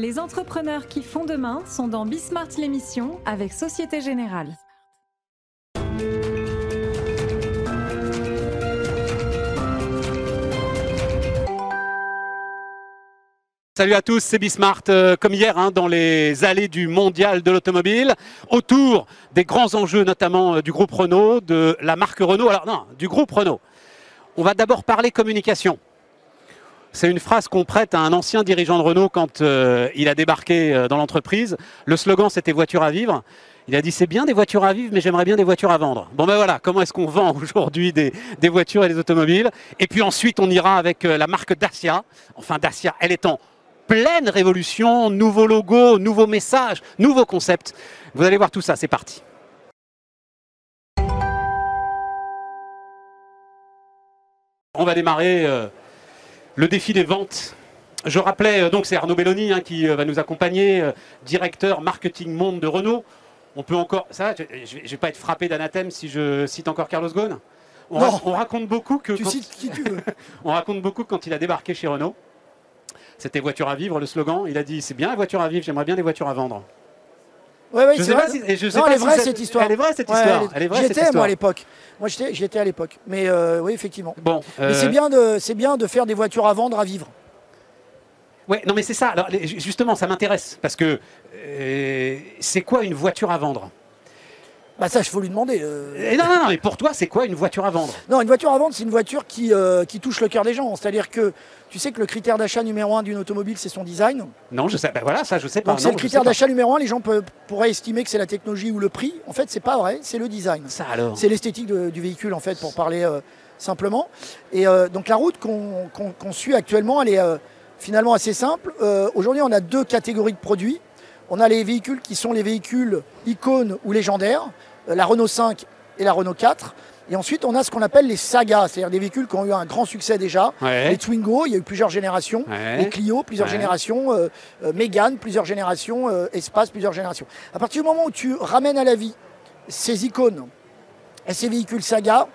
Les entrepreneurs qui font demain sont dans Bismart l'émission avec Société Générale. Salut à tous, c'est Bismart, euh, comme hier, hein, dans les allées du mondial de l'automobile, autour des grands enjeux, notamment euh, du groupe Renault, de la marque Renault. Alors non, du groupe Renault. On va d'abord parler communication. C'est une phrase qu'on prête à un ancien dirigeant de Renault quand euh, il a débarqué euh, dans l'entreprise. Le slogan, c'était voiture à vivre. Il a dit c'est bien des voitures à vivre, mais j'aimerais bien des voitures à vendre. Bon ben voilà, comment est-ce qu'on vend aujourd'hui des, voitures et des automobiles? Et puis ensuite, on ira avec euh, la marque Dacia. Enfin, Dacia, elle est en pleine révolution, nouveau logo, nouveau message, nouveau concept. Vous allez voir tout ça, c'est parti. On va démarrer le défi des ventes. Je rappelais, euh, donc c'est Arnaud Belloni hein, qui euh, va nous accompagner, euh, directeur marketing monde de Renault. On peut encore, ça, je ne vais, pas être frappé d'anathème si je cite encore Carlos Ghosn. On, Non. ra- on raconte beaucoup que Tu quand- cites qui tu veux. on raconte beaucoup quand il a débarqué chez Renault, c'était voiture à vivre le slogan. Il a dit c'est bien la voiture à vivre, j'aimerais bien des voitures à vendre. Ouais, ouais, Je sais vrai. pas si- et je sais non, pas elle est si vraie ça- cette histoire. elle est vraie, cette Ouais, histoire. elle est- Elle est vraie, J'y cette étais histoire. moi à l'époque. Moi j'étais à l'époque. Mais euh, oui effectivement. Bon, Mais euh, c'est bien de c'est bien de faire des voitures à vendre à vivre. Ouais, non mais c'est ça. Alors, les- justement, ça m'intéresse parce que euh, c'est quoi une voiture à vendre? Bah ça il faut lui demander. euh. Et non, non, non, mais pour toi, c'est quoi une voiture à vendre? Non, une voiture à vendre, c'est une voiture qui, euh, qui touche le cœur des gens. C'est-à-dire que tu sais que le critère d'achat numéro un d'une automobile, c'est son design? Non, je sais. Ben voilà, ça, je sais pas. Donc c'est Non, le je critère sais pas. d'achat numéro un. Les gens peuvent- pourraient estimer que c'est la technologie ou le prix. En fait, c'est pas vrai. C'est le design. Ça alors? C'est l'esthétique de- du véhicule, en fait, pour parler euh, simplement. Et euh, donc la route qu'on qu'on- qu'on suit actuellement, elle est euh, finalement assez simple. Euh, Aujourd'hui, on a deux catégories de produits. On a les véhicules qui sont les véhicules icônes ou légendaires, la Renault 5 et la Renault 4. Et ensuite, on a ce qu'on appelle les sagas, c'est-à-dire des véhicules qui ont eu un grand succès déjà. Ouais. Les Twingo, il y a eu plusieurs générations. Ouais. Les Clio, plusieurs Ouais. générations. Euh, euh, Mégane, plusieurs générations. Euh, Espace, plusieurs générations. À partir du moment où tu ramènes à la vie ces icônes et ces véhicules saga,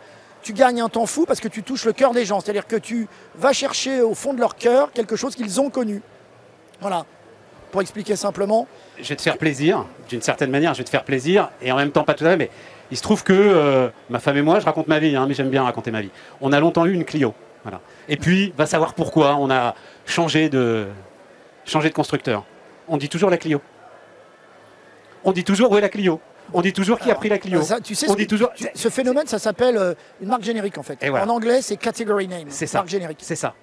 tu gagnes un temps fou parce que tu touches le cœur des gens. C'est-à-dire que tu vas chercher au fond de leur cœur quelque chose qu'ils ont connu. Voilà. Pour expliquer simplement, Je vais te faire plaisir. D'une certaine manière, je vais te faire plaisir. Et en même temps, pas tout à fait. Mais il se trouve que euh, ma femme et moi, je raconte ma vie, hein, mais j'aime bien raconter ma vie. On a longtemps eu une Clio. Voilà. Et puis, va savoir pourquoi on a changé de, changé de constructeur. On dit toujours la Clio. On dit toujours où est la Clio. On dit toujours qui a pris la Clio. ça, tu sais, on ce- dit toujours. tu- ce phénomène, ça s'appelle euh, une marque générique en fait. Et voilà. En anglais, c'est category name. C'est ça. Marque générique. C'est ça.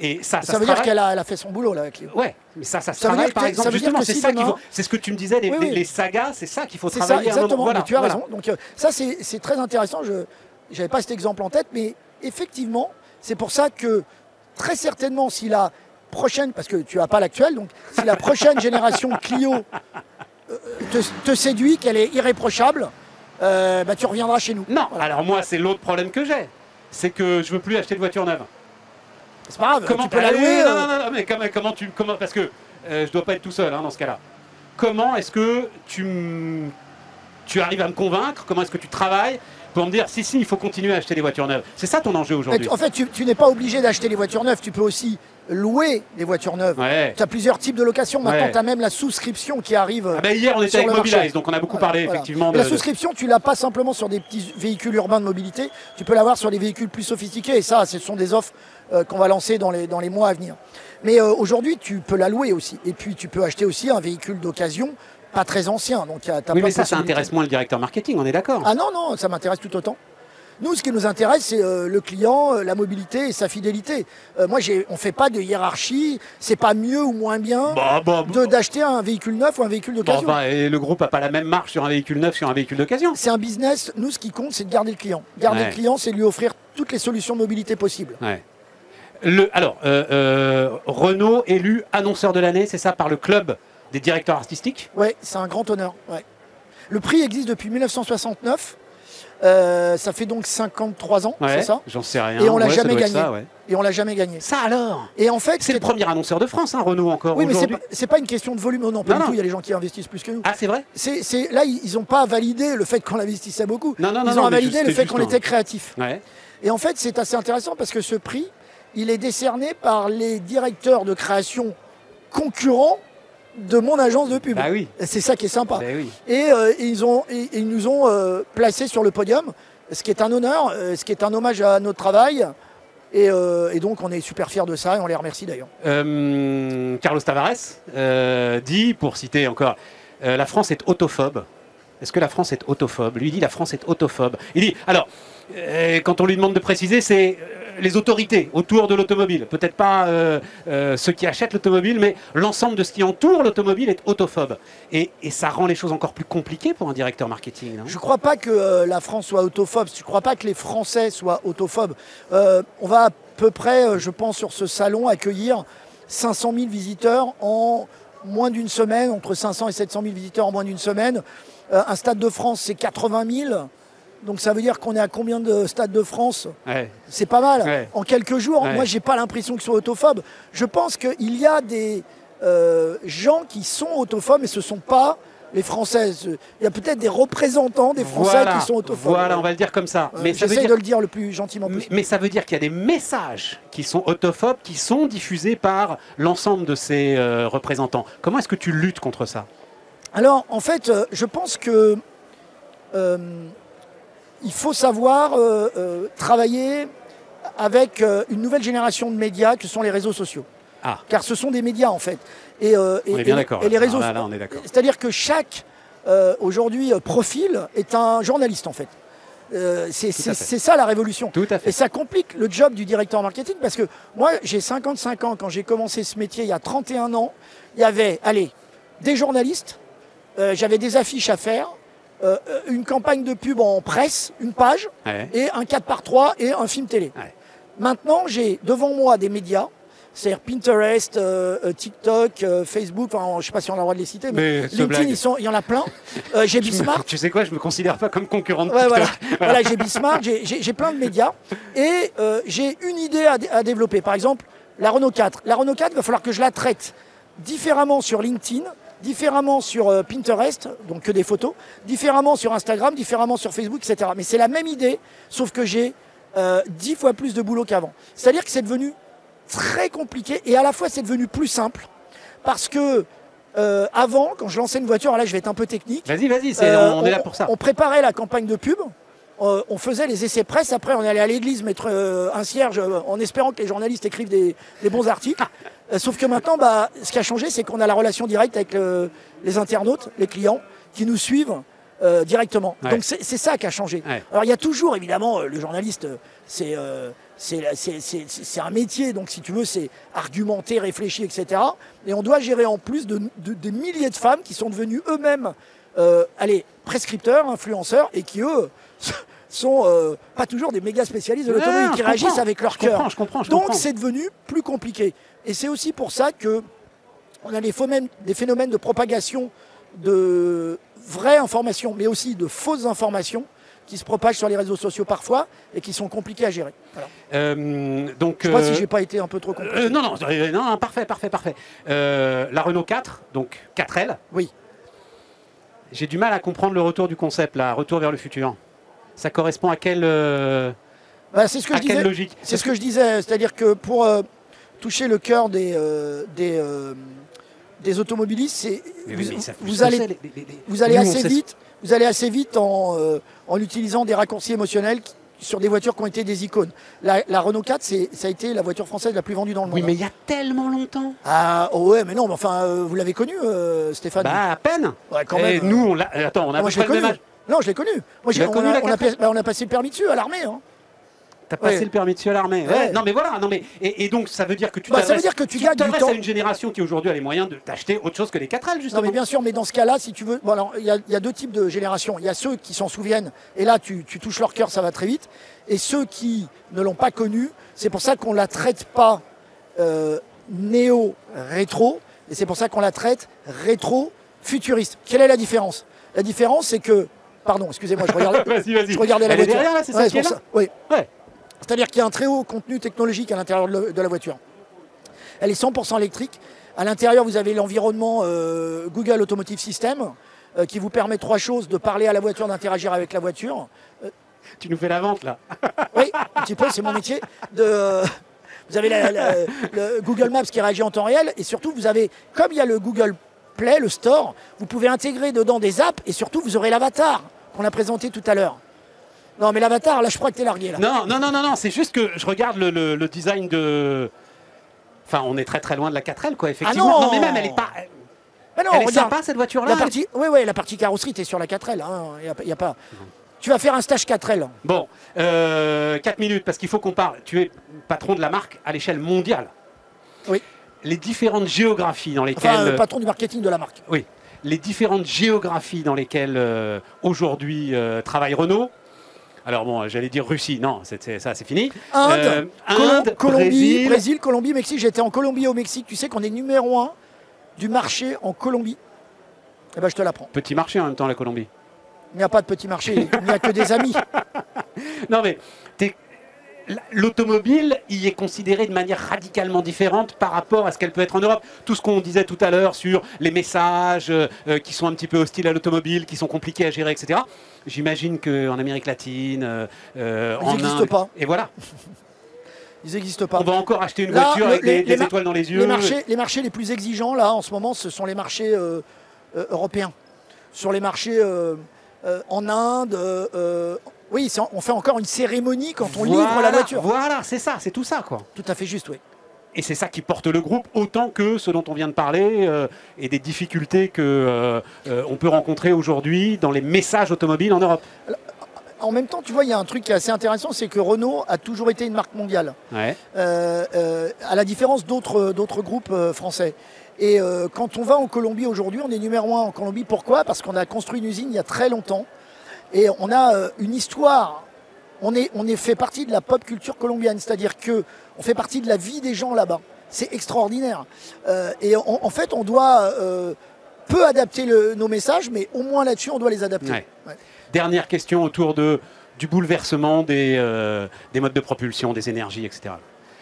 Et ça, ça, Ça, veut dire qu'elle a, elle a fait son boulot là avec Clio. Ouais, mais ça, ça se Ça travaille par exemple. ça Justement, c'est si ça demain- faut. C'est ce que tu me disais, les, Oui, les- oui. les sagas, c'est ça qu'il faut ça, travailler. moment. exactement. Voilà, mais tu as voilà. raison. Donc euh, ça, c'est c'est très intéressant. Je n'avais pas cet exemple en tête, mais effectivement, c'est pour ça que très certainement, si la prochaine, parce que tu n'as pas l'actuelle, donc si la prochaine génération Clio euh, te, te séduit, qu'elle est irréprochable, euh, bah, tu reviendras chez nous. Non, Voilà. alors moi, c'est l'autre problème que j'ai. C'est que je veux plus acheter de voiture neuve. C'est pas grave. Comment tu peux la Ah, louer. non, non, non, mais comment, comment tu. Comment, parce que euh, je dois pas être tout seul hein, dans ce cas-là. Comment est-ce que tu arrives à me convaincre? Comment est-ce que tu travailles pour me dire si, si, il faut continuer à acheter des voitures neuves? C'est ça ton enjeu aujourd'hui. En fait, tu, tu n'es pas obligé d'acheter les voitures neuves. Tu peux aussi louer des voitures neuves. Ouais. Tu as plusieurs types de locations. Maintenant, Ouais. tu as même la souscription qui arrive. Ah ben, hier, on était sur avec marché. Mobilize, donc on a beaucoup Voilà, parlé voilà. effectivement de. La souscription, tu l'as pas simplement sur des petits véhicules urbains de mobilité, tu peux l'avoir sur des véhicules plus sophistiqués. Et ça, ce sont des offres euh, qu'on va lancer dans les, dans les mois à venir. Mais euh, aujourd'hui, tu peux la louer aussi. Et puis, tu peux acheter aussi un véhicule d'occasion, pas très ancien. Donc, as, Oui, mais ça, ça intéresse moins le directeur marketing, on est d'accord. Ah non, non, ça m'intéresse tout autant. Nous, ce qui nous intéresse, c'est euh, le client, euh, la mobilité et sa fidélité. Euh, moi, on ne fait pas de hiérarchie. C'est pas mieux ou moins bien Bah, bah, de- d'acheter un véhicule neuf ou un véhicule d'occasion. et le groupe n'a pas la même marge sur un véhicule neuf sur un véhicule d'occasion. C'est un business. Nous, ce qui compte, c'est de garder le client. Garder Ouais. le client, c'est lui offrir toutes les solutions de mobilité possibles. Ouais. Le, alors, euh, euh, Renault élu annonceur de l'année, c'est ça, par le club des directeurs artistiques? Ouais, c'est un grand honneur. ouais. Le prix existe depuis 1969. Euh, ça fait donc 53 ans, c'est ça J'en sais rien. Et on l'a Ouais, jamais gagné. Ça, ouais. Et on l'a jamais gagné. Ça alors Et en fait, C'est le premier annonceur de France, hein, Renault encore Oui, mais c'est pas, pas une question de volume. Non, pas Non, du non. tout. Il y a des gens qui investissent plus que nous. Ah, c'est vrai C'est, là, ils n'ont pas validé le fait qu'on investissait beaucoup. Non, non, non, ils ont validé le fait qu'on était créatif. Et en fait, c'est assez intéressant parce que ce prix, il est décerné par les directeurs de création concurrents de mon agence de pub. Bah oui. C'est ça qui est sympa. Bah oui. Et, euh, ils, ont, et- et ils nous ont euh, placés sur le podium, ce qui est un honneur, euh, ce qui est un hommage à notre travail. Et, et donc on est super fiers de ça et on les remercie d'ailleurs. Carlos Tavares dit, pour citer encore, la France est autophobe. Est-ce que la France est autophobe? Lui dit la France est autophobe. Il dit, alors, quand on lui demande de préciser, c'est les autorités autour de l'automobile. Peut-être pas euh, euh, ceux qui achètent l'automobile, mais l'ensemble de ce qui entoure l'automobile est autophobe. Et, ça rend les choses encore plus compliquées pour un directeur marketing. Je ne crois pas que euh, la France soit autophobe, je ne crois pas que les Français soient autophobes? On va à peu près, je pense, sur ce salon accueillir 500 000 visiteurs en moins d'une semaine, entre 500 et 700 000 visiteurs en moins d'une semaine. Un stade de France, c'est 80 000. Donc ça veut dire qu'on est à combien de stades de France Ouais. C'est pas mal. Ouais. En quelques jours, Ouais. moi, j'ai pas l'impression qu'ils soient autophobes. Je pense qu'il y a des euh, gens qui sont autophobes, mais ce ne sont pas les Français. Il y a peut-être des représentants des Français Voilà, qui sont autophobes. Voilà, on va le dire comme ça. Euh, mais ça veut dire de le dire le plus gentiment possible. mais ça veut dire qu'il y a des messages qui sont autophobes, qui sont diffusés par l'ensemble de ces euh, représentants. Comment est-ce que tu luttes contre ça? Alors, en fait, euh, je pense que il faut savoir euh, euh, travailler avec euh, une nouvelle génération de médias que sont les réseaux sociaux. Ah. Car ce sont des médias, en fait. Et, euh, et- On est bien et- d'accord. Et les réseaux Ah, là, là, on est d'accord. C'est-à-dire que chaque, euh, aujourd'hui, profil est un journaliste, en fait. Euh, c'est ça la révolution. Tout à Et fait. ça complique le job du directeur marketing parce que moi, j'ai 55 ans. Quand j'ai commencé ce métier il y a 31 ans, il y avait, allez, des journalistes, euh, j'avais des affiches à faire, euh, une campagne de pub en presse, une page, Ouais. et un 4 par 3 et un film télé. Ouais. Maintenant, j'ai devant moi des médias, c'est-à-dire Pinterest, euh, euh, TikTok, euh, Facebook, enfin, je ne sais pas si on a le droit de les citer, mais, LinkedIn, blague. ils sont- il y en a plein. Euh, j'ai Bismart, Tu sais quoi, je me considère pas comme concurrent de Ouais, TikTok. voilà, voilà j'ai Bismarck, j'ai- plein de médias et j'ai une idée à, à développer. Par exemple, la Renault 4. La Renault 4, il va falloir que je la traite différemment sur LinkedIn, différemment sur euh, Pinterest, donc que des photos, différemment sur Instagram, différemment sur Facebook, etc. Mais c'est la même idée, sauf que j'ai euh, dix fois plus de boulot qu'avant. C'est-à-dire que c'est devenu très compliqué et à la fois c'est devenu plus simple parce que euh, avant, quand je lançais une voiture, là je vais être un peu technique, Vas-y, vas-y, euh, on, est là pour ça. on préparait la campagne de pub. euh, on faisait les essais presse. Après, on allait à l'église mettre euh, un cierge euh, en espérant que les journalistes écrivent des, des bons articles. Euh, sauf que maintenant, bah, ce qui a changé, c'est qu'on a la relation directe avec le- les internautes, les clients, qui nous suivent euh, directement. Ouais. Donc c'est ça qui a changé. Ouais. Alors il y a toujours, évidemment, euh, le journaliste, c'est euh, un métier, donc si tu veux, c'est argumenter, réfléchir, etc. Et on doit gérer en plus de, de- des milliers de femmes qui sont devenues eux-mêmes, allez, prescripteurs, influenceurs, et qui, eux, sont euh, pas toujours des méga spécialistes de l'automobile, qui réagissent avec leur je cœur. comprends, je comprends, je Donc comprends. c'est devenu plus compliqué. Et c'est aussi pour ça que on a des phénomènes, des phénomènes de propagation de vraies informations, mais aussi de fausses informations qui se propagent sur les réseaux sociaux parfois et qui sont compliqués à gérer. Voilà. Euh, donc, Je ne sais pas euh, si j'ai pas été un peu trop compliqué. euh, non, non, euh, non, non, parfait, parfait, parfait. Euh, la Renault 4, donc 4L. Oui. J'ai du mal à comprendre le retour du concept, là, retour vers le futur. Ça correspond à quelle, euh, Bah, c'est ce que à je quelle disais. logique C'est ce que je disais, c'est-à-dire que pour euh, toucher le cœur des, euh, des, euh, des automobilistes, vous, oui, allez, c'est les- les- les- vous allez Nous, assez vite, vous allez assez vite en, en utilisant des raccourcis émotionnels qui- sur des voitures qui ont été des icônes. La, la Renault 4, c'est, ça a été la voiture française la plus vendue dans le monde. Oui, mais il y a tellement longtemps. Ah oh ouais, mais non, mais enfin, euh, vous l'avez connu, euh, Stéphane? Bah, à peine. Ouais, quand Et même. nous, on l'a. Attends, on a Ah, moi, près le même âge. Non, je l'ai connu. Moi, j'ai- on, connu, a, la on, a, 4L? bah, on a passé le permis dessus à l'armée. hein. T'as passé Ouais. le permis de tuer à l'armée. Ouais. Ouais. Non, mais voilà. Non, mais et, et donc, ça veut dire que tu Bah, ça veut dire que tu gagnes du temps. à une génération qui aujourd'hui a les moyens de t'acheter autre chose que les 4L, Non, justement. mais bien sûr, mais dans ce cas-là, si tu veux, bon, alors, il y, a- il y a deux types de générations. Il y a ceux qui s'en souviennent, et là, tu, tu touches leur cœur, ça va très vite. Et ceux qui ne l'ont pas connu, c'est pour ça qu'on la traite pas euh, néo-rétro, et c'est pour ça qu'on la traite rétro-futuriste. Quelle est la différence? La différence, c'est que, pardon, excusez-moi, je regardais, Vas-y, vas-y. je regardais la Elle est derrière, là, c'est Ouais, ça qui est pour là ça. Oui. Ouais. C'est-à-dire qu'il y a un très haut contenu technologique à l'intérieur de, la voiture. Elle est 100% électrique. À l'intérieur, vous avez l'environnement euh, Google Automotive System euh, qui vous permet trois choses de parler à la voiture, d'interagir avec la voiture. Tu nous fais la vente, là. Oui, un petit peu, c'est mon métier. De, euh, vous avez la- la- le Google Maps qui réagit en temps réel et surtout, vous avez, comme il y a le Google Play, le store, vous pouvez intégrer dedans des apps et surtout vous aurez l'avatar qu'on a présenté tout à l'heure. Non mais l'avatar, là je crois que t'es largué là. Non, non, non, non, non, c'est juste que je regarde le, le- le design de. Enfin, on est très très loin de la 4L, quoi, effectivement. Ah non mais même, elle est pas. Mais non, elle est regarde, sympa, cette voiture-là. partie, oui, oui, la partie carrosserie, t'es sur la 4L. Hein, y a, y a pas. Tu vas faire un stage 4L. Bon, euh, 4 minutes, parce qu'il faut qu'on parle. Tu es patron de la marque à l'échelle mondiale. Oui. Les différentes géographies dans lesquelles. Enfin, euh, patron du marketing de la marque. Oui, les différentes géographies dans lesquelles euh, aujourd'hui euh, travaille Renault. Alors bon, j'allais dire Russie, non, c'est- c'est- ça c'est fini. Inde, Euh, Colom- Inde, Colombie, Brésil. Brésil. Colombie, Mexique. J'étais en Colombie et au Mexique. Tu sais qu'on est numéro un du marché en Colombie. Eh ben, je te l'apprends. Petit marché en même temps, la Colombie. Il n'y a pas de petit marché. Il n'y a que des amis. Non mais l'automobile y est considérée de manière radicalement différente par rapport à ce qu'elle peut être en Europe. Tout ce qu'on disait tout à l'heure sur les messages euh, euh, qui sont un petit peu hostiles à l'automobile, qui sont compliqués à gérer, etc. J'imagine qu'en Amérique latine, euh, euh, Ils en n'existent Inde, pas. et voilà, Ils n'existent pas. on va encore acheter une Là, voiture le- avec les- des, étoiles dans les yeux. Les marchés, les marchés les plus exigeants, là, en ce moment, ce sont les marchés euh, européens. Sur les marchés en Inde, oui, on fait encore une cérémonie quand on livre la voiture. Voilà, c'est ça, c'est tout ça quoi. Tout à fait juste, oui. Et c'est ça qui porte le groupe autant que ce dont on vient de parler euh, et des difficultés que euh, euh, on peut rencontrer aujourd'hui dans les messages automobiles en Europe. En même temps, tu vois, il y a un truc qui est assez intéressant, c'est que Renault a toujours été une marque mondiale, Ouais. à la différence d'autres d'autres groupes français. Et quand on va en Colombie aujourd'hui, on est numéro un en Colombie. Pourquoi? Parce qu'on a construit une usine il y a très longtemps. Et on a euh, une histoire. On est, on est fait partie de la pop culture colombienne, c'est-à-dire que on fait partie de la vie des gens là-bas. C'est extraordinaire. Euh, et en, en fait, on doit euh, peu adapter le- nos messages, mais au moins là-dessus, on doit les adapter. Ouais. Ouais. Dernière question autour de, du bouleversement des, euh, des modes de propulsion, des énergies, etc.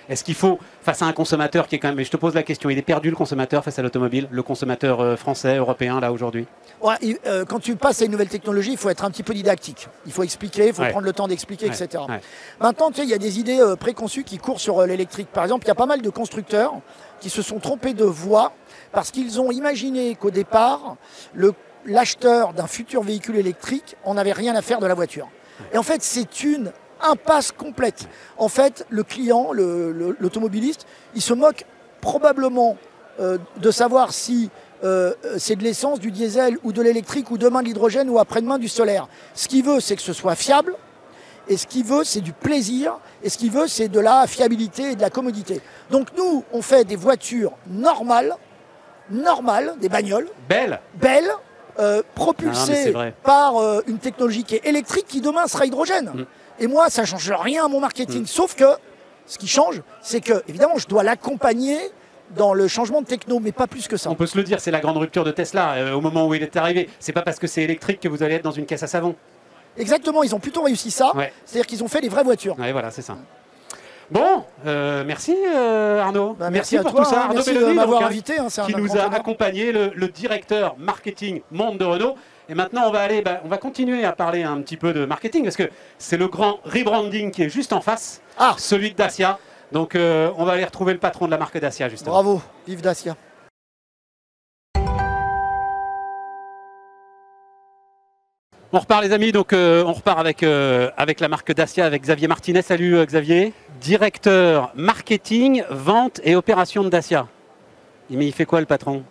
Est-ce qu'il faut, face à un consommateur qui est quand même, mais je te pose la question, il est perdu le consommateur face à l'automobile, le consommateur euh, français, européen, là aujourd'hui? Ouais, euh, quand tu passes à une nouvelle technologie, il faut être un petit peu didactique. Il faut expliquer, il faut Ouais. prendre le temps d'expliquer, Ouais, etc. Maintenant, tu sais, il y a des idées euh, préconçues qui courent sur euh, l'électrique. Par exemple, il y a pas mal de constructeurs qui se sont trompés de voie parce qu'ils ont imaginé qu'au départ, le- l'acheteur d'un futur véhicule électrique en avait rien à faire de la voiture. Et en fait, c'est une impasse complète. En fait, le client, l'automobiliste, il se moque probablement euh, de savoir si euh, c'est de l'essence, du diesel ou de l'électrique ou demain de l'hydrogène ou après-demain du solaire. Ce qu'il veut, c'est que ce soit fiable. Et ce qu'il veut, c'est du plaisir. Et ce qu'il veut, c'est de la fiabilité et de la commodité. Donc nous, on fait des voitures normales, normales, des bagnoles, Belle belles, euh, propulsées par une technologie qui est électrique, qui demain sera hydrogène. Mm. Et moi, ça ne change rien à mon marketing. Mm. Sauf que ce qui change, c'est que, évidemment, je dois l'accompagner dans le changement de techno, mais pas plus que ça. On peut se le dire, c'est la grande rupture de Tesla euh, au moment où il est arrivé. C'est pas parce que c'est électrique que vous allez être dans une caisse à savon. Exactement, ils ont plutôt réussi ça. Ouais. C'est-à-dire qu'ils ont fait des vraies voitures. Ouais, voilà, c'est ça. Bon, euh, merci euh, Arnaud. Bah, merci, à pour toi, tout ça. hein. Arnaud merci de m'avoir hein, invité. hein, qui nous a accompagné, le, le directeur marketing monde de Renault. Et maintenant, on va aller, bah, on va continuer à parler un petit peu de marketing parce que c'est le grand rebranding qui est juste en face, Ah, celui de Dacia. Donc, euh, on va aller retrouver le patron de la marque Dacia justement. bravo, vive Dacia. On repart les amis, donc euh, on repart avec, euh, avec la marque Dacia, avec Xavier Martinez. Salut euh, Xavier. Directeur marketing, vente et opération de Dacia. Mais il fait quoi le patron?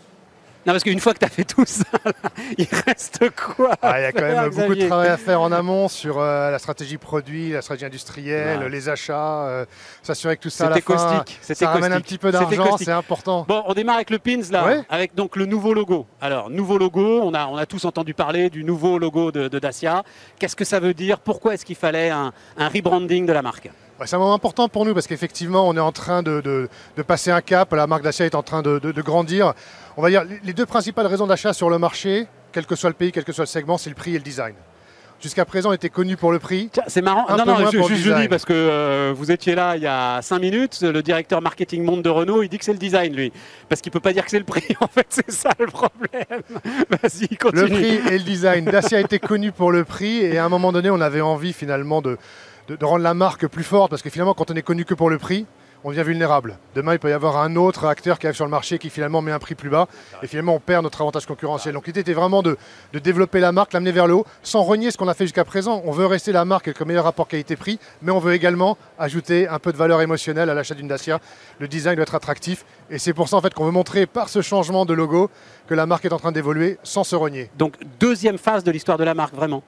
Non parce qu'une fois que tu as fait tout ça, là, il reste quoi Ah, il y a quand même beaucoup de travail à faire en amont sur euh, la stratégie produit, la stratégie industrielle, Ouais. les achats, euh, s'assurer que tout ça à la C'était fin, caustique. C'était ça ramène un petit peu d'argent, c'est important. Bon, on démarre avec le pins là, Ouais. avec donc le nouveau logo. Alors, nouveau logo, on a, on a tous entendu parler du nouveau logo de, de Dacia. Qu'est-ce que ça veut dire? Pourquoi est-ce qu'il fallait un, un rebranding de la marque? C'est un moment important pour nous parce qu'effectivement, on est en train de, de- de passer un cap. La marque Dacia est en train de, grandir. On va dire les- deux principales raisons d'achat sur le marché, quel que soit le pays, quel que soit le segment, c'est le prix et le design. Jusqu'à présent, on était connu pour le prix. C'est marrant. Un non, peu non, moins je, juste je dis parce que euh, vous étiez là il y a 5 minutes. Le directeur marketing monde de Renault, il dit que c'est le design, lui. Parce qu'il peut pas dire que c'est le prix. En fait, c'est ça le problème. Vas-y, continue. Le prix et le design. Dacia était connu pour le prix et à un moment donné, on avait envie finalement de, de- de rendre la marque plus forte parce que finalement, quand on est connu que pour le prix, on devient vulnérable. Demain, il peut y avoir un autre acteur qui arrive sur le marché qui finalement met un prix plus bas et finalement on perd notre avantage concurrentiel. Donc l'idée était vraiment de, de développer la marque, l'amener vers le haut, sans renier ce qu'on a fait jusqu'à présent. On veut rester la marque avec le meilleur rapport qualité-prix, mais on veut également ajouter un peu de valeur émotionnelle à l'achat d'une Dacia. Le design doit être attractif et c'est pour ça en fait qu'on veut montrer par ce changement de logo que la marque est en train d'évoluer sans se renier. Donc deuxième phase de l'histoire de la marque, vraiment.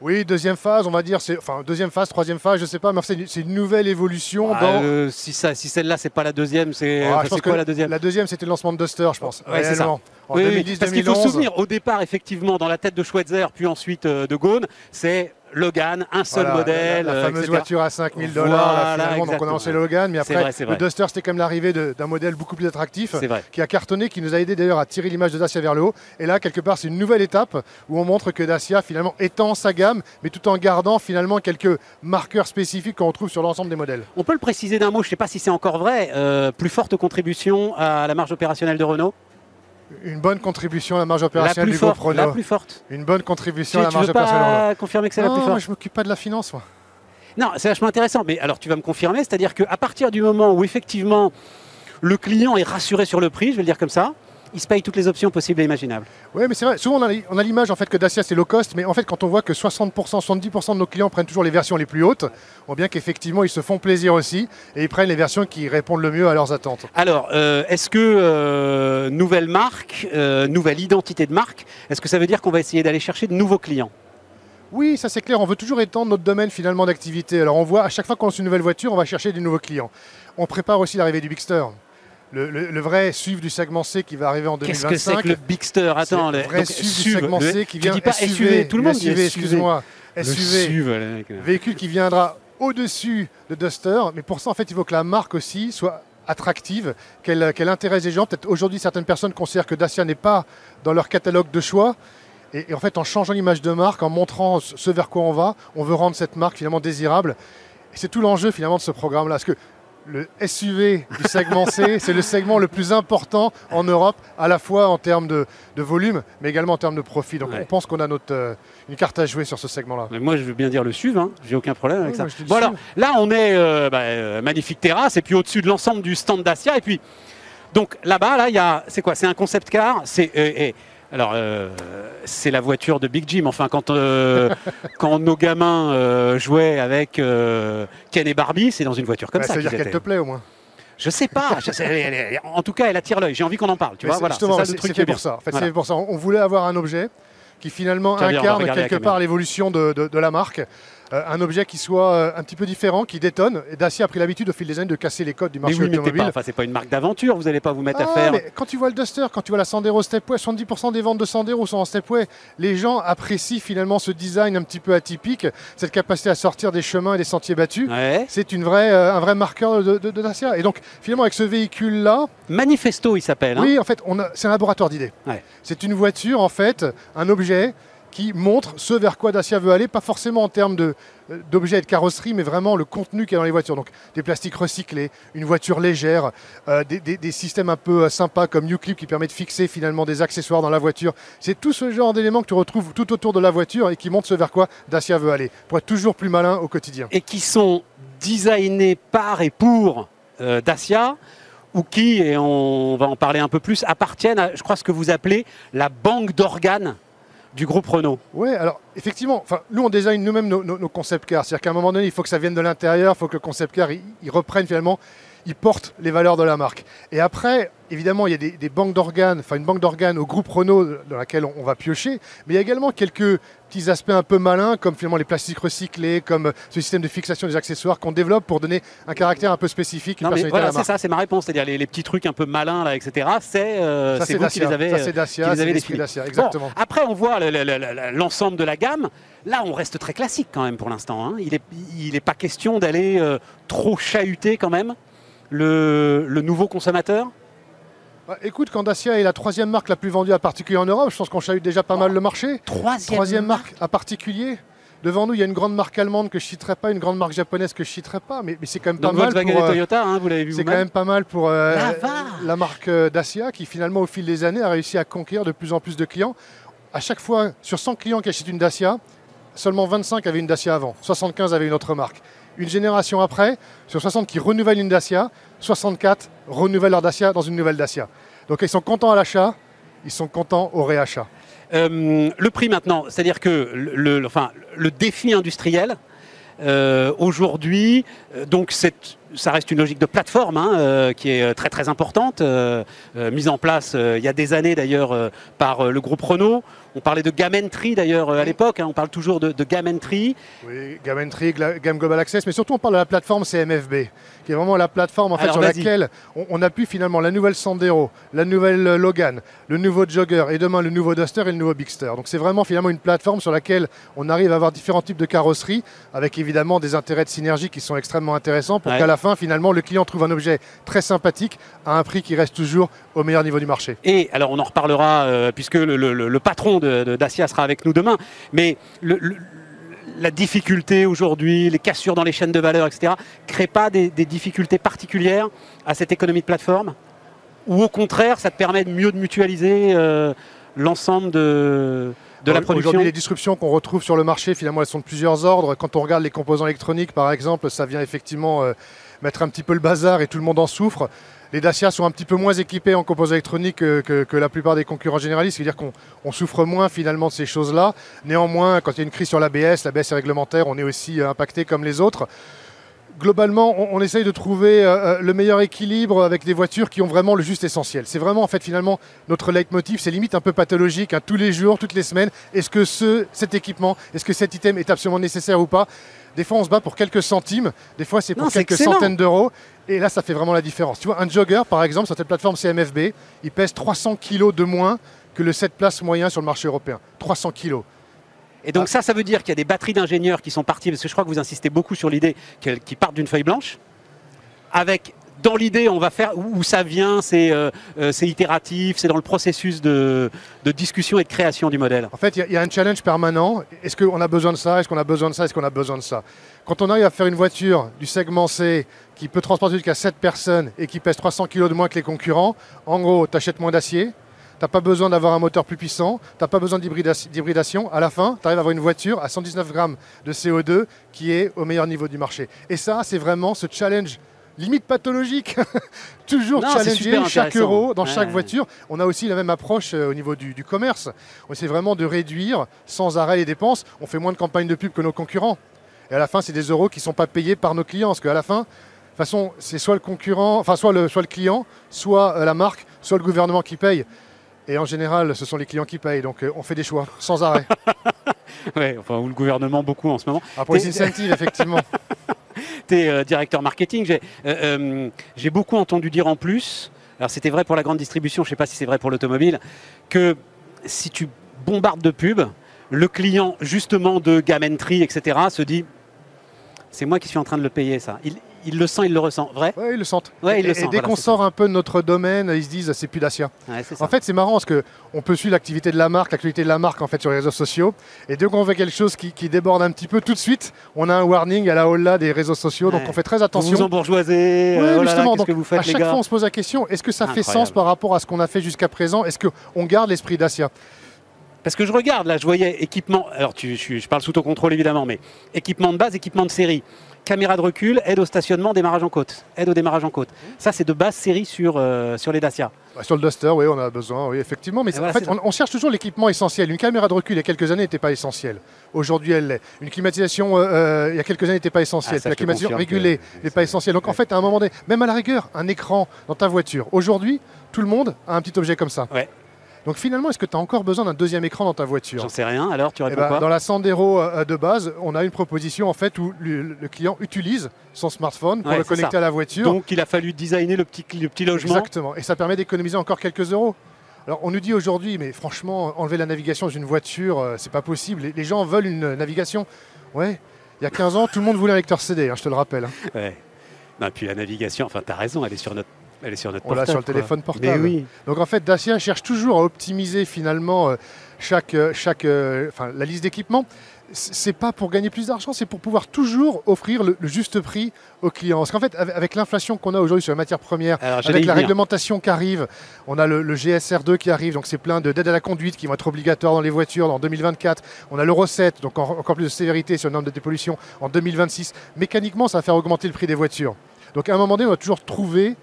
Oui, deuxième phase, on va dire, c'est enfin deuxième phase, troisième phase, je sais pas, mais c'est une, nouvelle évolution Ah, dans. euh, si ça, si celle-là c'est pas la deuxième, c'est Ah, enfin, quoi la deuxième? La deuxième, c'était le lancement de Duster, je pense. Ouais, c'est ça. réellement. En Oui, oui, 2010, parce qu'il faut se 2011. souvenir, au départ, effectivement, dans la tête de Schweitzer, puis ensuite euh, de Ghosn, c'est Logan, un seul Voilà, modèle. La, la euh, fameuse etc. voiture à 5000 dollars, Voilà, finalement, donc on a lancé le Logan, mais après, vrai, le. Duster, c'était quand même l'arrivée d'un modèle beaucoup plus attractif, qui a cartonné, qui nous a aidé d'ailleurs à tirer l'image de Dacia vers le haut. Et là, quelque part, c'est une nouvelle étape où on montre que Dacia, finalement, étend sa gamme, mais tout en gardant finalement quelques marqueurs spécifiques qu'on retrouve sur l'ensemble des modèles. On peut le préciser d'un mot, je ne sais pas si c'est encore vrai, euh, plus forte contribution à la marge opérationnelle de Renault? Une bonne contribution à la marge La opérationnelle plus du groupe. La plus forte. Une bonne Tu, contribution à la tu marge veux opérationnelle Renault. pas confirmer que c'est la Non, plus moi, forte je m'occupe pas de la finance, moi. Non, c'est vachement intéressant. Mais alors, tu vas me confirmer, c'est-à-dire qu'à partir du moment où effectivement le client est rassuré sur le prix, je vais le dire comme ça, il se paye toutes les options possibles et imaginables. Oui, mais c'est vrai. Souvent, on a, on a l'image en fait que Dacia c'est low cost, mais en fait, quand on voit que 60%, 70% de nos clients prennent toujours les versions les plus hautes, on voit bien qu'effectivement, ils se font plaisir aussi et ils prennent les versions qui répondent le mieux à leurs attentes. Alors, euh, est-ce que euh, nouvelle marque, euh, nouvelle identité de marque, est-ce que ça veut dire qu'on va essayer d'aller chercher de nouveaux clients? Oui, ça c'est clair. On veut toujours étendre notre domaine finalement d'activité. Alors, on voit à chaque fois qu'on lance une nouvelle voiture, on va chercher des nouveaux clients. On prépare aussi l'arrivée du Bigster. Le, le- le vrai SUV du segment C qui va arriver en Qu'est-ce 2025. que c'est que le Bigster? Attends, le le vrai SUV du segment le- C qui tu vient dis pas SUV, tout le monde dit SUV, excuse-moi. Le SUV. Le véhicule qui viendra au-dessus de Duster, mais pour ça, en fait, il faut que la marque aussi soit attractive, qu'elle intéresse les gens. Peut-être aujourd'hui, certaines personnes considèrent que Dacia n'est pas dans leur catalogue de choix. Et, et en fait, en changeant l'image de marque, en montrant ce ce vers quoi on va, on veut rendre cette marque finalement désirable. Et c'est tout l'enjeu finalement de ce programme-là. Parce que le SUV du segment C, c'est le segment le plus important en Europe, à la fois en termes de, de volume, mais également en termes de profit. Donc Ouais. on pense qu'on a notre, euh, une carte à jouer sur ce segment-là. Moi, je veux bien dire le SUV, hein. j'ai aucun problème avec Oui, ça. moi, Bon, alors, là, on est euh, bah, euh, magnifique terrasse, et puis au-dessus de l'ensemble du stand Dacia, et puis, donc là-bas, là, il y a, c'est quoi? C'est un concept car C'est, alors, euh, c'est la voiture de Big Jim. Enfin, quand, euh, quand nos gamins euh, jouaient avec Ken et Barbie, c'est dans une voiture comme Bah, ça. ça veut dire qu'elle te plaît au moins. Je sais pas. je sais- elle est- elle est- en tout cas, elle attire l'œil. J'ai envie qu'on en parle. Tu Mais vois, voilà. Justement, c'est fait pour ça. En fait, Voilà. c'est fait pour ça. On on voulait avoir un objet qui finalement Tiens, incarne quelque part l'évolution de, de- de la marque. Euh, un objet qui soit euh, un petit peu différent, qui détonne. Et Dacia a pris l'habitude au fil des années de casser les codes du Mais marché oui, mais automobile. pas, enfin, c'est pas une marque d'aventure. Vous n'allez pas vous mettre à Ah, faire. mais quand tu vois le Duster, quand tu vois la Sandero Stepway, 70% des ventes de Sandero sont en Stepway. Les gens apprécient finalement ce design un petit peu atypique, cette capacité à sortir des chemins et des sentiers battus. Ouais. C'est une vraie, euh, un vrai marqueur de, de- de Dacia. Et donc, finalement, avec ce véhicule-là, Manifesto, il s'appelle. hein. oui, en fait, c'est un laboratoire d'idées. Ouais. C'est une voiture, en fait, un objet qui montre ce vers quoi Dacia veut aller, pas forcément en termes euh, d'objets et de carrosserie, mais vraiment le contenu qu'il y a dans les voitures. Donc des plastiques recyclés, une voiture légère, euh, des, systèmes un peu euh, sympas comme Uclip qui permet de fixer finalement des accessoires dans la voiture. C'est tout ce genre d'éléments que tu retrouves tout autour de la voiture et qui montrent ce vers quoi Dacia veut aller, pour être toujours plus malin au quotidien. et qui sont designés par et pour Dacia ou qui, et on va en parler un peu plus, appartiennent à, je crois, ce que vous appelez la banque d'organes du groupe Renault. Oui, alors effectivement, nous on design nous-mêmes nos, nos- nos concept cars. C'est-à-dire qu'à un moment donné, il faut que ça vienne de l'intérieur, il faut que le concept car il, il reprenne finalement, il porte les valeurs de la marque. Et après, évidemment, il y a des, des banques d'organes, enfin une banque d'organes au groupe Renault dans laquelle on, on va piocher, mais il y a également quelques petits aspects un peu malins, comme finalement les plastiques recyclés, comme ce système de fixation des accessoires qu'on développe pour donner un caractère un peu spécifique, Non, mais voilà, c'est ça, c'est ma réponse. C'est-à-dire les, les petits trucs un peu malins, là, etc. C'est euh, vous qui les avez, ça, euh, c'est Dacia, les avez. Dacia, Bon, exactement. après, on voit le- le- le- le- l'ensemble de la gamme. Là, on reste très classique quand même pour l'instant. hein. Il n'est il est pas question d'aller euh, trop chahuter quand même le, le nouveau consommateur. Bah, écoute, quand Dacia est la troisième marque la plus vendue à particulier en Europe, je pense qu'on chahute déjà pas mal le marché. Troisième, Troisième marque à particulier. Devant nous, il y a une grande marque allemande que je citerai pas, une grande marque japonaise que je citerai pas, mais, mais c'est quand même Donc pas mal pour. et euh, Toyota, hein, vous l'avez vu c'est quand même pas mal pour euh, la marque euh, Dacia qui finalement au fil des années a réussi à conquérir de plus en plus de clients. À chaque fois, sur 100 clients qui achètent une Dacia, seulement 25 avaient une Dacia avant, 75 avaient une autre marque. Une génération après, sur 60 qui renouvellent une Dacia, 64 renouvellent leur Dacia dans une nouvelle Dacia. Donc ils sont contents à l'achat, ils sont contents au réachat. Euh, le prix maintenant, c'est-à-dire que le, enfin, le défi industriel, euh, aujourd'hui, euh, donc ça reste une logique de plateforme hein, qui est très très importante, mise en place il y a des années d'ailleurs par le groupe Renault. On parlait de Gamme Entry d'ailleurs à l'époque, hein, on parle toujours de, de Gamme Entry. Oui, Gamme Entry, Gamme Global Access, mais surtout on parle de la plateforme CMFB, qui est vraiment la plateforme en fait, sur laquelle on, appuie finalement la nouvelle Sandero, la nouvelle Logan, le nouveau Jogger et demain le nouveau Duster et le nouveau Bigster. Donc c'est vraiment finalement une plateforme sur laquelle on arrive à avoir différents types de carrosseries, avec évidemment des intérêts de synergie qui sont extrêmement intéressants pour qu'à la fin finalement le client trouve un objet très sympathique à un prix qui reste toujours au meilleur niveau du marché. Et alors on en reparlera euh, puisque le patron de, Dacia sera avec nous demain. Mais la difficulté aujourd'hui, les cassures dans les chaînes de valeur, etc., ne créent pas des, difficultés particulières à cette économie de plateforme? Ou au contraire, ça te permet de mieux de mutualiser euh, l'ensemble de, de la production Aujourd'hui, les disruptions qu'on retrouve sur le marché, finalement, elles sont de plusieurs ordres. Quand on regarde les composants électroniques, par exemple, ça vient effectivement euh, mettre un petit peu le bazar et tout le monde en souffre les Dacia sont un petit peu moins équipés en composants électroniques que, la plupart des concurrents généralistes, c'est-à-dire qu'on souffre moins finalement de ces choses-là. Néanmoins, quand il y a une crise sur l'ABS, l'ABS est réglementaire, on est aussi euh, impacté comme les autres. Globalement, on, essaye de trouver euh, euh, le meilleur équilibre avec des voitures qui ont vraiment le juste essentiel. C'est vraiment en fait finalement notre leitmotiv, c'est limite un peu pathologique, hein, tous les jours, toutes les semaines. Est-ce que ce, cet équipement, est-ce que cet item est absolument nécessaire ou pas? Des fois, on se bat pour quelques centimes. Des fois, c'est pour quelques centaines d'euros. Et là, ça fait vraiment la différence. Tu vois, un jogger, par exemple, sur cette plateforme CMFB, il pèse 300 kg de moins que le 7 places moyen sur le marché européen. 300 kg. Et donc ça, ça veut dire qu'il y a des batteries d'ingénieurs qui sont partis, parce que je crois que vous insistez beaucoup sur l'idée qu'ils partent d'une feuille blanche, avec dans l'idée, on va faire où ça vient, euh, euh, c'est itératif, c'est dans le processus de, discussion et de création du modèle. En fait, il y, a un challenge permanent. Est-ce qu'on a besoin de ça? Est-ce qu'on a besoin de ça? Est-ce qu'on a besoin de ça? Quand on arrive à faire une voiture du segment C qui peut transporter jusqu'à 7 personnes et qui pèse 300 kg de moins que les concurrents, en gros, tu achètes moins d'acier, tu n'as pas besoin d'avoir un moteur plus puissant, tu n'as pas besoin d'hybridation. À la fin, tu arrives à avoir une voiture à 119 grammes de CO2 qui est au meilleur niveau du marché. Et ça, c'est vraiment ce challenge limite pathologique. Toujours challenger chaque euro dans chaque voiture. On a aussi la même approche euh, au niveau du, commerce. On essaie vraiment de réduire sans arrêt les dépenses. On fait moins de campagnes de pub que nos concurrents. Et à la fin, c'est des euros qui ne sont pas payés par nos clients. Parce qu'à la fin, de toute façon, c'est soit le concurrent, enfin soit le, soit le client, soit euh, la marque, soit le gouvernement qui paye. Et en général, ce sont les clients qui payent. Donc euh, on fait des choix sans arrêt. oui, enfin, ou le gouvernement beaucoup en ce moment. Ah, pour les incentives, effectivement. Tu es euh, directeur marketing. Euh, euh, j'ai beaucoup entendu dire en plus, alors c'était vrai pour la grande distribution, je ne sais pas si c'est vrai pour l'automobile, que si tu bombardes de pubs, le client justement de gamme entry, etc., se dit c'est moi qui suis en train de le payer ça le sent, il le ressent, vrai Oui, il le sentent. et, dès qu'on sort un peu de notre domaine, ils se disent c'est plus Dacia. en fait, c'est marrant parce qu'on peut suivre l'activité de la marque, l'activité de la marque en fait sur les réseaux sociaux. Et dès qu'on fait quelque chose qui, déborde un petit peu, tout de suite, on a un warning à la holla des réseaux sociaux. Donc on fait très attention. Vous vous embourgeoisez. Oui, euh, justement. donc, que vous faites, à chaque fois, on se pose la question est-ce que ça fait sens par rapport à ce qu'on a fait jusqu'à présent? Est-ce qu'on garde l'esprit Dacia parce que je regarde, là, je voyais équipement, alors tu, je, parle sous ton contrôle évidemment, mais équipement de base, équipement de série caméra de recul, aide au stationnement, démarrage en côte. Aide au démarrage en côte. Ça, c'est de base série sur, euh, sur les Dacia. Bah, sur le Duster, oui, on a besoin, oui, effectivement. Mais en fait, on, cherche toujours l'équipement essentiel. Une caméra de recul, il y a quelques années, n'était pas essentielle. Aujourd'hui, elle l'est. Une climatisation, euh, euh, il y a quelques années, n'était pas essentielle. Ah, la climatisation régulée n'est pas essentielle. Donc, en fait, à un moment donné, même à la rigueur, un écran dans ta voiture. Aujourd'hui, tout le monde a un petit objet comme ça. Ouais. Donc finalement, est-ce que tu as encore besoin d'un deuxième écran dans ta voiture? J'en sais rien, alors tu réponds eh ben, quoi? Dans la Sandero euh, de base, on a une proposition en fait où le, client utilise son smartphone pour le connecter à la voiture. Donc il a fallu designer le petit, le petit logement. Exactement, et ça permet d'économiser encore quelques euros. Alors on nous dit aujourd'hui, mais franchement, enlever la navigation dans une voiture, euh, c'est pas possible. Les, gens veulent une navigation. Ouais, il y a 15 ans, tout le monde voulait un lecteur CD, hein, je te le rappelle. Hein. Ouais. Non, puis la navigation, enfin, tu as raison, elle est sur notre elle est sur notre On l'a sur le téléphone portable. oui. Donc en fait, Dacia cherche toujours à optimiser finalement euh, chaque, euh, chaque, euh, la liste d'équipements. c'est pas pour gagner plus d'argent, c'est pour pouvoir toujours offrir le, juste prix aux clients. Parce qu'en fait, avec, l'inflation qu'on a aujourd'hui sur les matières premières, avec la réglementation qui arrive, on a le, GSR2 qui arrive, donc c'est plein d'aides à la conduite qui vont être obligatoires dans les voitures en 2024. On a l'Euro 7, donc encore plus de sévérité sur le nombre de dépollution en 2026. Mécaniquement, ça va faire augmenter le prix des voitures. Donc à un moment donné, on va toujours trouver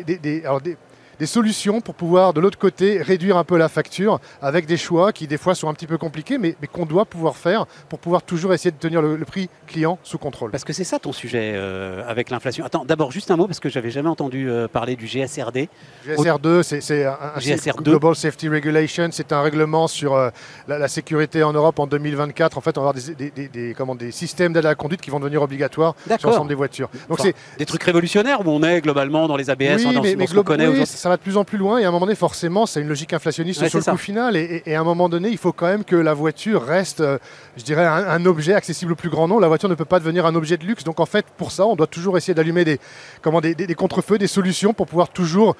des, des des solutions pour pouvoir, de l'autre côté, réduire un peu la facture avec des choix qui, des fois, sont un petit peu compliqués, mais, mais qu'on doit pouvoir faire pour pouvoir toujours essayer de tenir le, prix client sous contrôle. Parce que c'est ça ton sujet euh, avec l'inflation. Attends, d'abord, juste un mot, parce que j'avais jamais entendu euh, parler du GSRD. GSR2, c'est un, GSR2. Global Safety Regulation, c'est un règlement sur euh, la, sécurité en Europe en 2024. En fait, on va avoir des, des, des, comment, des systèmes d'aide à la conduite qui vont devenir obligatoires sur l'ensemble des voitures. Donc c'est des trucs révolutionnaires où on est globalement dans les ABS, oui, dans, mais, ce qu'on connaît aujourd'hui de plus en plus loin et à un moment donné, forcément, c'est une logique inflationniste sur le coût final. Et, à un moment donné, il faut quand même que la voiture reste, euh, je dirais, un, objet accessible au plus grand nombre. La voiture ne peut pas devenir un objet de luxe. Donc en fait, pour ça, on doit toujours essayer d'allumer des, comment, des, des, contre-feux, des solutions pour pouvoir toujours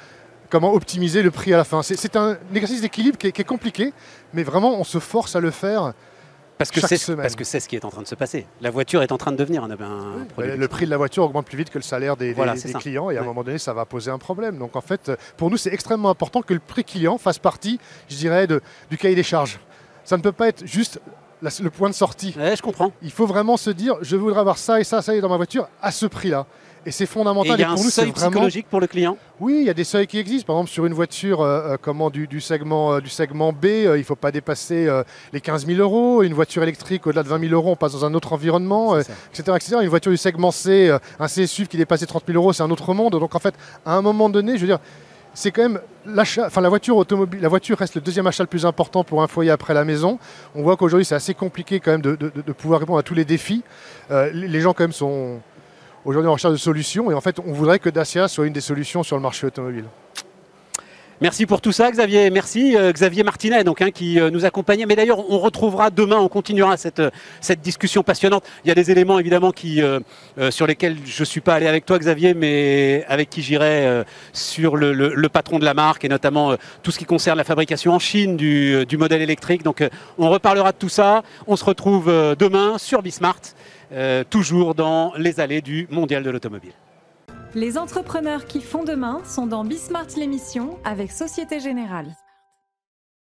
comment optimiser le prix à la fin. C'est un exercice d'équilibre qui, qui, est compliqué, mais vraiment, on se force à le faire parce que c'est ce qui est en train de se passer. La voiture est en train de devenir un, produit. Le prix de la voiture augmente plus vite que le salaire des, clients et à un moment donné, ça va poser un problème. Donc en fait, pour nous, c'est extrêmement important que le prix client fasse partie, je dirais, de, du cahier des charges. Ça ne peut pas être juste le point de sortie. je comprends. Il faut vraiment se dire, je voudrais avoir ça et ça, ça et dans ma voiture à ce prix-là. Et c'est fondamental. Et il y a un seuil psychologique pour le client Oui, il y a des seuils qui existent. Par exemple, sur une voiture euh, euh, comment, du, segment, euh, du segment B, il ne faut pas dépasser les 15 000 euros. Une voiture électrique, au-delà de 20 000 euros, on passe dans un autre environnement, etc., etc. Une voiture du segment C, un CSUV qui dépasse les 30 000 euros, c'est un autre monde. Donc en fait, à un moment donné, je veux dire, c'est quand même l'achat, enfin la voiture automobile, la voiture reste le deuxième achat le plus important pour un foyer après la maison. On voit qu'aujourd'hui c'est assez compliqué quand même de, pouvoir répondre à tous les défis. les gens quand même sont, aujourd'hui en recherche de solutions et en fait on voudrait que Dacia soit une des solutions sur le marché automobile. Merci pour tout ça, Xavier. Merci, euh, Xavier Martinet, donc, hein, qui euh, nous accompagnait. Mais d'ailleurs, on retrouvera demain, on continuera cette, euh, cette discussion passionnante. Il y a des éléments, évidemment, qui, sur lesquels je ne suis pas allé avec toi, Xavier, mais avec qui j'irai sur le, patron de la marque et notamment tout ce qui concerne la fabrication en Chine du, du modèle électrique. Donc, on reparlera de tout ça. On se retrouve demain sur Bismart. Euh, toujours dans les allées du Mondial de l'automobile. Les entrepreneurs qui font demain sont dans Bismart l'émission avec Société Générale.